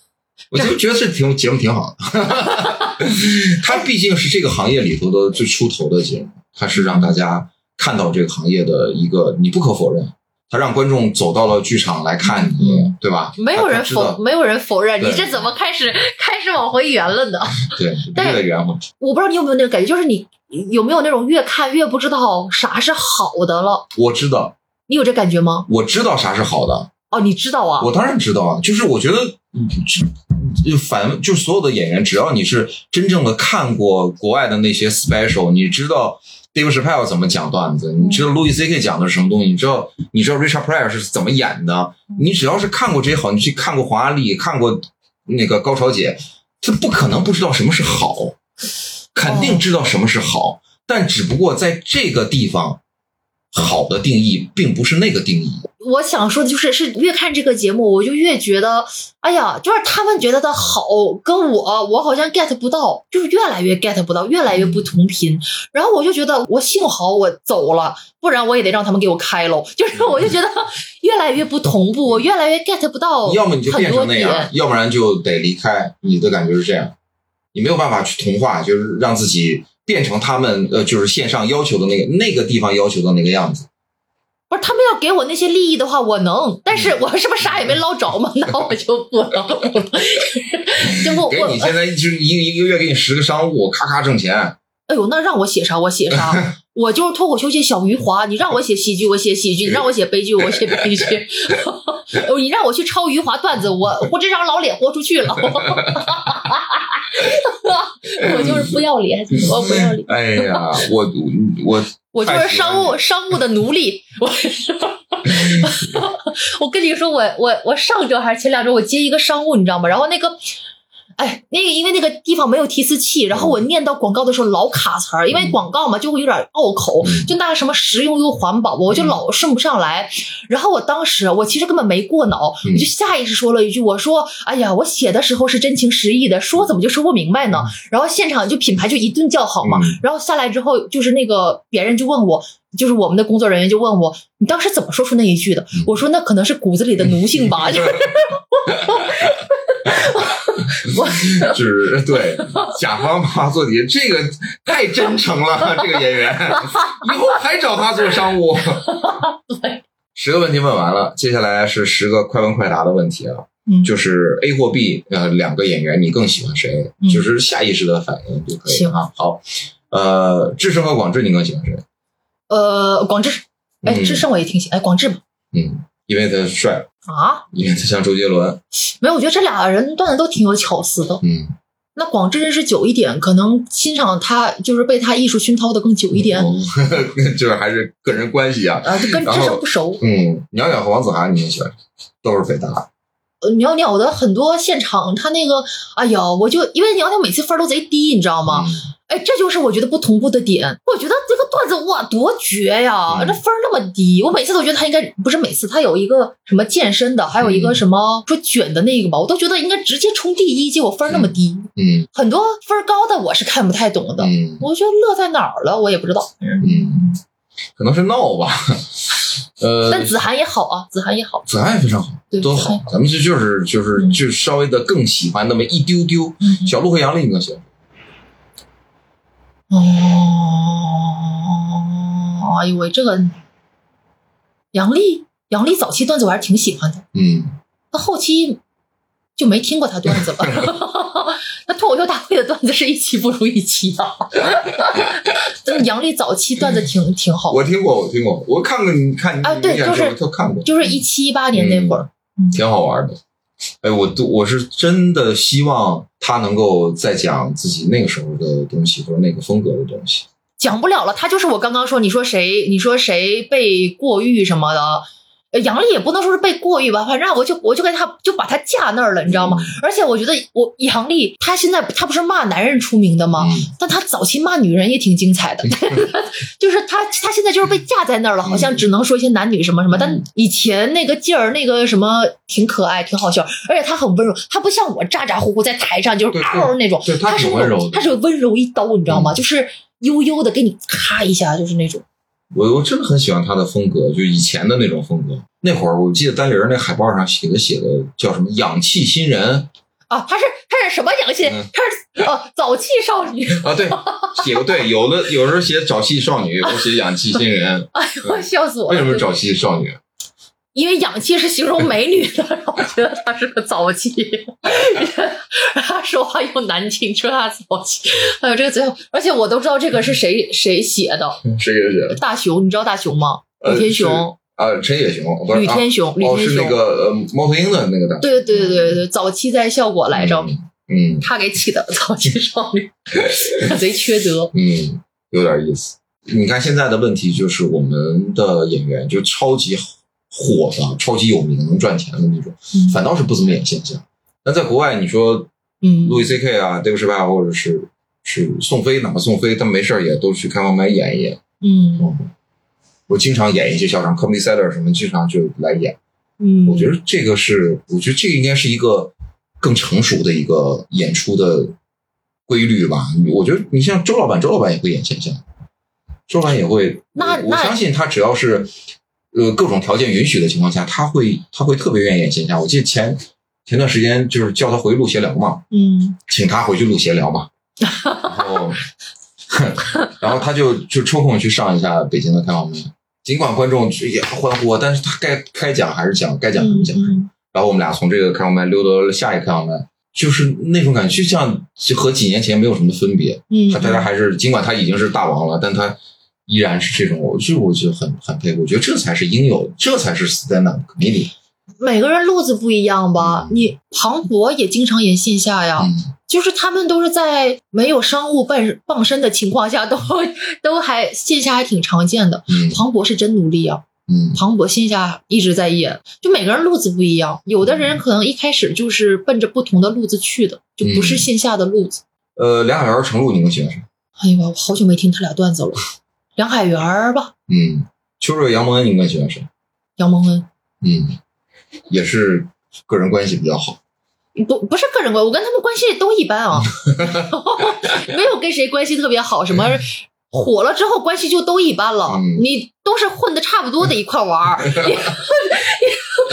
我就觉得这挺节目挺好的，他毕竟是这个行业里头的最出头的节目，它是让大家看到这个行业的一个，你不可否认，它让观众走到了剧场来看你，嗯对吧？没有人否，没有人否认，你这怎么开始开始往回圆了呢？对，必须得圆回。我不知道你有没有那个感觉，就是你有没有那种越看越不知道啥是好的了？我知道，你有这感觉吗？我知道啥是好的，哦，你知道啊？我当然知道啊，就是我觉得，就反就所有的演员，只要你是真正的看过国外的那些 special，你知道 Dave Chappelle 怎么讲段子，你知道 Louis C.K. 讲的是什么东西，你知道你知道 Richard Pryor 是怎么演的，你只要是看过这些好，你去看过黄阿丽，看过那个高潮姐，他不可能不知道什么是好，肯定知道什么是好，但只不过在这个地方，好的定义并不是那个定义。我想说的就是，是越看这个节目，我就越觉得，哎呀，就是他们觉得的好，跟我我好像 get 不到，就是越来越 get 不到，越来越不同频。然后我就觉得，我幸好我走了，不然我也得让他们给我开喽。就是我就觉得越来越不同步，我越来越 get 不到要么你就变。成那样，要不然就得离开。你的感觉是这样，你没有办法去同化，就是让自己变成他们呃，就是线上要求的那个那个地方要求的那个样子。不是他们要给我那些利益的话，我能，但是我是不是啥也没捞着嘛？那我就不能了。就我我给你现在就是一个一个月给你十个商务，咔咔挣钱。哎呦，那让我写啥我写啥，我就是脱口秀界小余华。你让我写喜剧，我写喜剧；你让我写悲剧，我写悲剧。你让我去抄余华段子，我我这张老脸豁出去了。我就是不要脸，我不要脸，哎呀，我我我就是商务商务的奴隶。我我跟你说，我我我上周还是前两周，我接一个商务，你知道吗？然后那个。哎，那个因为那个地方没有提词器，然后我念到广告的时候老卡词儿，因为广告嘛就会有点拗口，就那什么实用又环保，我就老顺不上来。然后我当时我其实根本没过脑，我就下意识说了一句，我说：“哎呀，我写的时候是真情实意的，说怎么就说不明白呢？”然后现场就品牌就一顿叫好嘛。然后下来之后，就是那个别人就问我，就是我们的工作人员就问我，你当时怎么说出那一句的？我说那可能是骨子里的奴性吧，就是。我就是对甲方爸爸做题，这个太真诚了，这个演员以后还找他做商务。对，十个问题问完了，接下来是十个快问快答的问题啊，嗯就是 A 或 B，呃，两个演员你更喜欢谁？嗯就是下意识的反应就可以行啊。好，呃，智胜和广智你更喜欢谁？呃，广智，哎，嗯智胜我也挺喜，哎，广智吧，嗯，因为他帅，啊，因为他像周杰伦。没有，我觉得这俩人段子都挺有巧思的。嗯，那广智认识久一点，可能欣赏他就是被他艺术熏陶的更久一点，哦 就是还是个人关系啊。啊，就跟智然后胜不熟。嗯，鸟鸟和王子涵你也喜欢？都是北大。呃，袅袅的很多现场，他那个，哎呀，我就因为袅袅每次分都贼低，你知道吗？嗯哎，这就是我觉得不同步的点。我觉得子哇，多绝呀！嗯这分儿那么低，我每次都觉得他应该不是每次，他有一个什么健身的，还有一个嗯什么说卷的那个吧，我都觉得应该直接冲第一，结果分儿那么低。嗯很多分儿高的我是看不太懂的，嗯我觉得乐在哪儿了，我也不知道。嗯，可能是闹吧。呃，但子涵也好啊，子涵也好，子涵也非常好，对都好。咱们这就是就是嗯就稍微的更喜欢那么一丢丢。嗯，小鹿和杨笠你更喜欢谁？哦，哎呦喂，这个杨丽，杨丽早期段子我还是挺喜欢的，嗯，那后期就没听过他段子了。那脱口秀大会的段子是一期不如一期啊！真 的杨丽早期段子挺挺好的，我听过，我听过，我看过你看你啊对就是都看过，就是一七一八年那会儿。挺好玩的。哎，我都我是真的希望他能够再讲自己那个时候的东西，或者那个风格的东西。讲不了了，他就是我刚刚说，你说谁？你说谁被过誉什么的？呃杨笠也不能说是被过誉吧，反正我就我就跟他就把他架那儿了，你知道吗？而且我觉得我杨笠他现在他不是骂男人出名的吗？嗯但他早期骂女人也挺精彩的 就是他他现在就是被架在那儿了，好像只能说一些男女什么什么，嗯但以前那个劲儿，那个什么挺可爱，挺好笑，而且他很温柔，他不像我咋咋呼呼在台上就是嗷那种，对他他是温柔的种他是温柔一刀，你知道吗？嗯就是悠悠的给你咔一下，就是那种。我我真的很喜欢他的风格，就以前的那种风格。那会儿我记得单立人那海报上写的写的叫什么“氧气新人啊，他是他是什么氧气？嗯他是呃早气少女。”啊，对，写个对，有的有时候写早气少女，有时候写氧气新人。哎呦，笑死我了！为什么是早气少女？因为氧气是形容美女的，然后我觉得她是个早气，他说话又难听，说她早气。哎呦，这个最后，而且我都知道这个是谁谁写的。谁写的？大熊，你知道大熊吗？呃吕天雄，啊，陈也雄，吕天雄，吕哦，天雄。是那个呃猫头鹰的那个大。对对对对对，早期在效果来着，嗯他给起的早期少女，贼缺德。嗯，有点意思。你看现在的问题就是我们的演员就超级火的、超级有名、能赚钱的那种，嗯反倒是不怎么演现象。那在国外，你说嗯路易 C K 啊、Dave Chappelle 或者是是宋飞，哪怕宋飞，他没事儿也都去开放麦演一演。嗯嗯，我经常演一些小场 comedy setter 什么，经常就来演。嗯，我觉得这个是，我觉得这个应该是一个更成熟的一个演出的规律吧。我觉得你像周老板，周老板也会演现象，周老板也会。那那我我相信他只要是呃各种条件允许的情况下，他会他会特别愿意演线下。我记得前前段时间就是叫他回录闲聊嘛，嗯请他回去录闲聊嘛，然后然后他就就抽空去上一下北京的开放麦。尽管观众也欢呼，但是他该该讲还是讲，该讲什么嗯讲什么。嗯然后我们俩从这个开放麦溜到了下一个开放麦，就是那种感觉，就像就和几年前没有什么分别。嗯，他大家还是尽管他已经是大王了，但他依然是这种，我就我就很很佩服，我觉得这才是应有，这才是 stand up comedy。每个人路子不一样吧？嗯你庞博也经常演线下呀，嗯，就是他们都是在没有商务傍傍身的情况下，都 都还线下还挺常见的。嗯庞博是真努力啊，嗯庞博线下一直在演，就每个人路子不一样，有的人可能一开始就是奔着不同的路子去的，就不是嗯线下的路子。呃，梁海源、程璐，你们喜欢谁？哎呀妈，我好久没听他俩段子了。梁海源儿吧，嗯，秋瑞、杨蒙恩，你更喜欢谁？杨蒙恩，嗯，也是个人关系比较好。不不是个人关，我跟他们关系都一般啊，没有跟谁关系特别好，什么火了之后关系就都一般了，嗯你都是混的差不多的一块玩儿。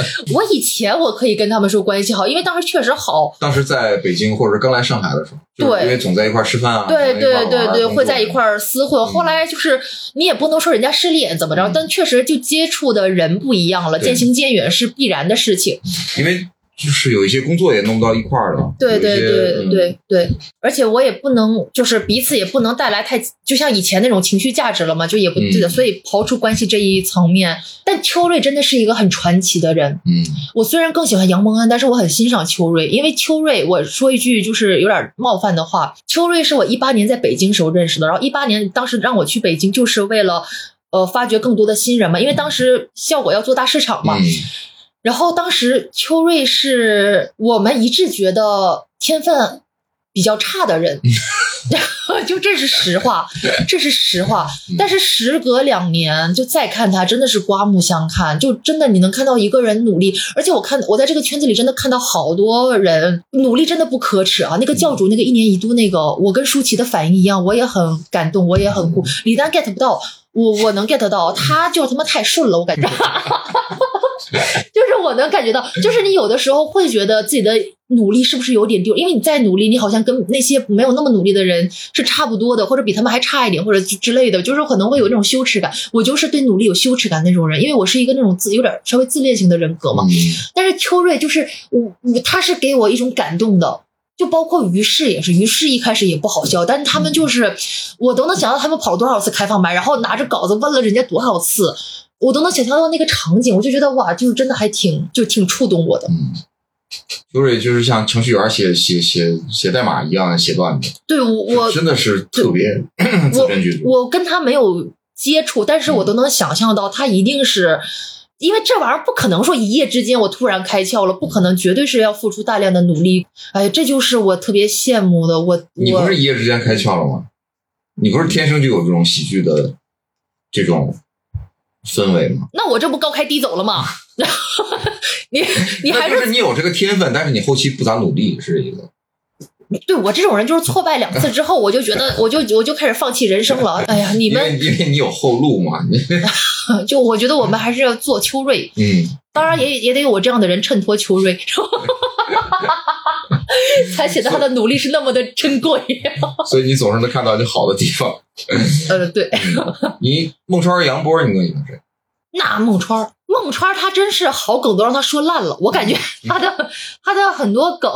我以前我可以跟他们说关系好，因为当时确实好，当时在北京或者刚来上海的时候，对。因为总在一块儿吃饭啊，对对对对，会在一块儿厮混。后来就是你也不能说人家失恋怎么着，嗯。但确实就接触的人不一样了，渐行渐远是必然的事情。因为就是有一些工作也弄不到一块儿了。对对对嗯对对，而且我也不能，就是彼此也不能带来太，就像以前那种情绪价值了嘛，就也不嗯对的。所以刨除关系这一层面，但秋瑞真的是一个很传奇的人。嗯我虽然更喜欢杨蒙恩，但是我很欣赏秋瑞，因为秋瑞，我说一句就是有点冒犯的话，秋瑞是我一八年在北京时候认识的，然后一八年当时让我去北京就是为了。呃，发掘更多的新人嘛，因为当时效果要做大市场嘛，嗯然后当时秋瑞是我们一致觉得天分比较差的人，就这是实话，这是实话。但是时隔两年，就再看他，真的是刮目相看。就真的你能看到一个人努力，而且我看我在这个圈子里真的看到好多人努力，真的不可耻啊！那个教主那个一年一度那个，我跟舒淇的反应一样，我也很感动，我也很酷。李丹 get 不到。我我能 get 到，他就他妈太顺了，我感觉，就是我能感觉到，就是你有的时候会觉得自己的努力是不是有点丢，因为你再努力，你好像跟那些没有那么努力的人是差不多的，或者比他们还差一点，或者之之类的，就是可能会有那种羞耻感。我就是对努力有羞耻感那种人，因为我是一个那种自有点稍微自恋型的人格嘛。嗯 但是秋瑞就是我，我他是给我一种感动的。就包括于适也是，于适一开始也不好笑，但是他们就是，我都能想到他们跑多少次开放麦，然后拿着稿子问了人家多少次，我都能想象到那个场景，我就觉得哇，就是真的还挺就挺触动我的。嗯，秋瑞就是像程序员写写写写代码一样写段子，对我我真的是特别字斟句酌。我跟他没有接触，但是我都能想象到他一定是。因为这玩意儿不可能说一夜之间我突然开窍了，不可能，绝对是要付出大量的努力。哎，这就是我特别羡慕的。我我你不是一夜之间开窍了吗？你不是天生就有这种喜剧的这种氛围吗？那我这不高开低走了吗？你你还是是你有这个天分，但是你后期不咋努力，是一个。对我这种人，就是挫败两次之后，我就觉得我就我就开始放弃人生了。哎呀，你因为们因为你有后路嘛，你 就我觉得我们还是要做秋瑞，嗯，当然也也得有我这样的人衬托秋瑞，才显得他的努力是那么的珍贵。所以你总是能看到你好的地方。呃，对，你孟川、杨波，你更喜欢谁？那孟川儿，孟川儿他真是好梗都让他说烂了，我感觉他的他的很多梗，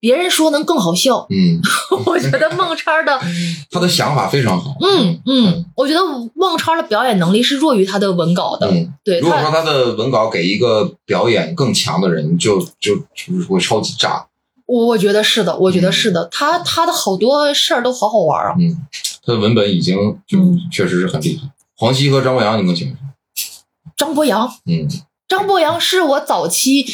别人说能更好笑。嗯，我觉得孟川儿的，他的想法非常好。嗯嗯，我觉得孟川儿的表演能力是弱于他的文稿的。嗯，对如果说他，他的文稿给一个表演更强的人，就就就是会超级炸。我我觉得是的，我觉得是的，他他的好多事儿都好好玩儿啊。嗯，他的文本已经就嗯确实是很厉害。黄西和张博洋，你更喜欢谁？张博洋，嗯，张博洋是我早期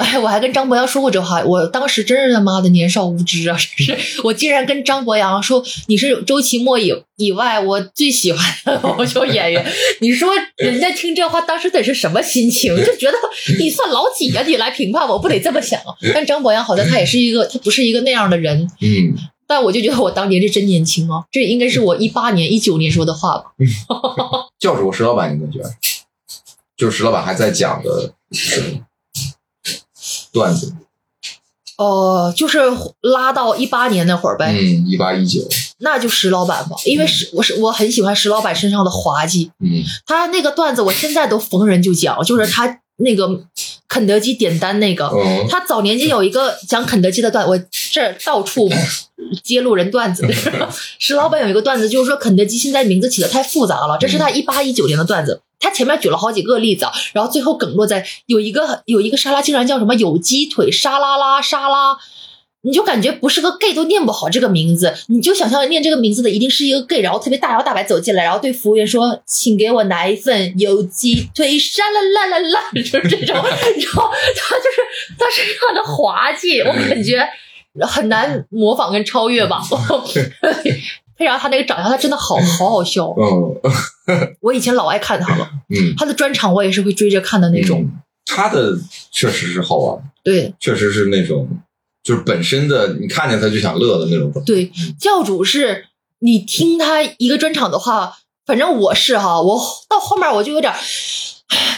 哎，我还跟张博洋说过这话，我当时真是他妈的年少无知啊！真是，我竟然跟张博洋说你是周奇墨以以外我最喜欢的脱口秀演员。你说人家听这话当时得是什么心情？就觉得你算老几呀、你来评判我，不得这么想啊？但张博洋好像他也是一个，他不是一个那样的人。嗯，但我就觉得我当年是真年轻啊！这应该是我一八年、一九年说的话吧？教主石老板，你怎么觉得？就是石老板还在讲的什么段子？哦、就是拉到一八年那会儿呗。嗯，一八一九，那就石老板吧，因为石我是我很喜欢石老板身上的滑稽，嗯他那个段子我现在都逢人就讲，就是他那个肯德基点单那个，嗯他早年间有一个讲肯德基的段，我这到处揭露人段子。石老板有一个段子，就是说肯德基现在名字起的太复杂了，这是他一八一九年的段子。他前面举了好几个例子，啊，然后最后梗落在有一个有一个沙拉竟然叫什么有鸡腿沙拉拉沙拉，你就感觉不是个 gay 都念不好这个名字，你就想象念这个名字的一定是一个 gay，然后特别大摇大摆走进来，然后对服务员说：“请给我拿一份有鸡腿沙拉啦啦啦。”就是这种，然后他就是他身上的滑稽，我感觉很难模仿跟超越吧。配上他那个长相，他真的好好好笑。嗯我以前老爱看他了，嗯，他的专场我也是会追着看的那种。嗯他的确实是好玩，对确实是那种就是本身的你看见他就想乐的那种状态。对，教主是你听他一个专场的话，反正我是哈，我到后面我就有点。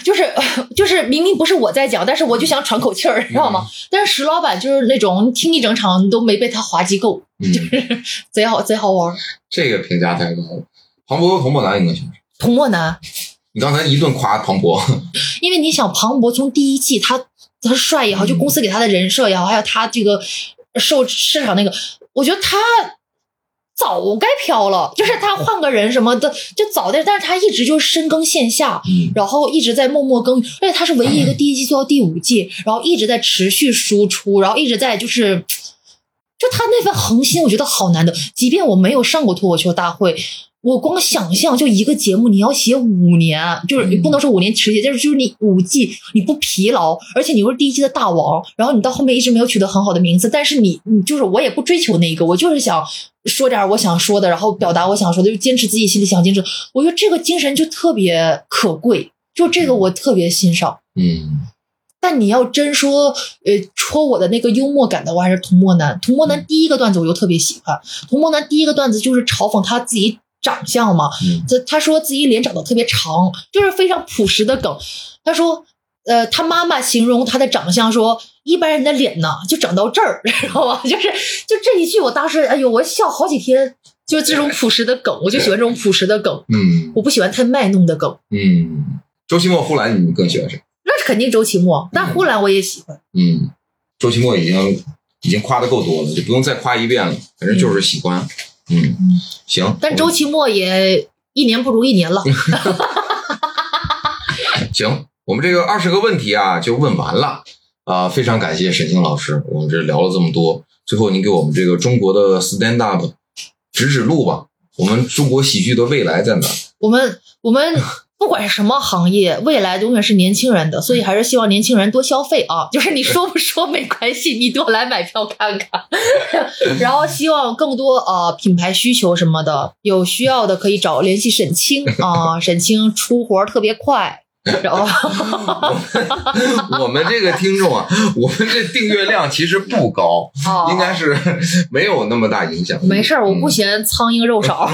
就是就是明明不是我在讲，但是我就想喘口气儿，知道吗？但是石老板就是那种听一整场都没被他滑稽够，嗯，贼好贼好玩儿。这个评价太高了。庞博和童漠男，你更喜欢谁？童漠男，你刚才一顿夸庞博，因为你想庞博从第一季他他帅也好，就公司给他的人设也好，还有他这个受市场那个，我觉得他早该飘了，就是他换个人什么的就早点，但是他一直就是深耕线下，嗯然后一直在默默耕耘，而且他是唯一一个第一季做到第五季，然后一直在持续输出，然后一直在就是。就他那份恒心，我觉得好难得。即便我没有上过脱口秀大会，我光想象就一个节目，你要写五年，就是你不能说五年持续，就是就是你五季你不疲劳，而且你又是第一季的大王，然后你到后面一直没有取得很好的名次，但是你你就是我也不追求那一个，我就是想说点我想说的，然后表达我想说的，就坚持自己心里想坚持。我觉得这个精神就特别可贵，就这个我特别欣赏。嗯但你要真说，呃，戳我的那个幽默感的我，还是童漠男。童漠男第一个段子我就特别喜欢。童漠男第一个段子就是嘲讽他自己长相嘛，嗯他他说自己脸长得特别长，就是非常朴实的梗。他说，呃，他妈妈形容他的长相说，一般人的脸呢就长到这儿，知道吗？就是就这一句，我当时哎呦，我笑好几天。就是这种朴实的梗，我就喜欢这种朴实的梗，嗯我不喜欢太卖弄的梗。嗯，周奇墨、呼兰，你更喜欢谁？那是肯定周奇墨，但呼兰我也喜欢。嗯，周奇墨已经已经夸的够多了，就不用再夸一遍了，反正就是喜欢。嗯，行。但周期末也一年不如一年了。行，我们这个二十个问题啊就问完了啊、非常感谢沈星老师，我们这聊了这么多，最后您给我们这个中国的 stand up 指指路吧，我们中国喜剧的未来在哪？我们我们不管是什么行业，未来永远是年轻人的，所以还是希望年轻人多消费啊。就是你说不说没关系，你多来买票看看。然后希望更多呃品牌需求什么的，有需要的可以找联系沈清啊、沈清出活儿特别快。然后我们这个听众啊，我们这订阅量其实不高，哦应该是没有那么大影响。没事儿，我不嗯嫌苍蝇肉少。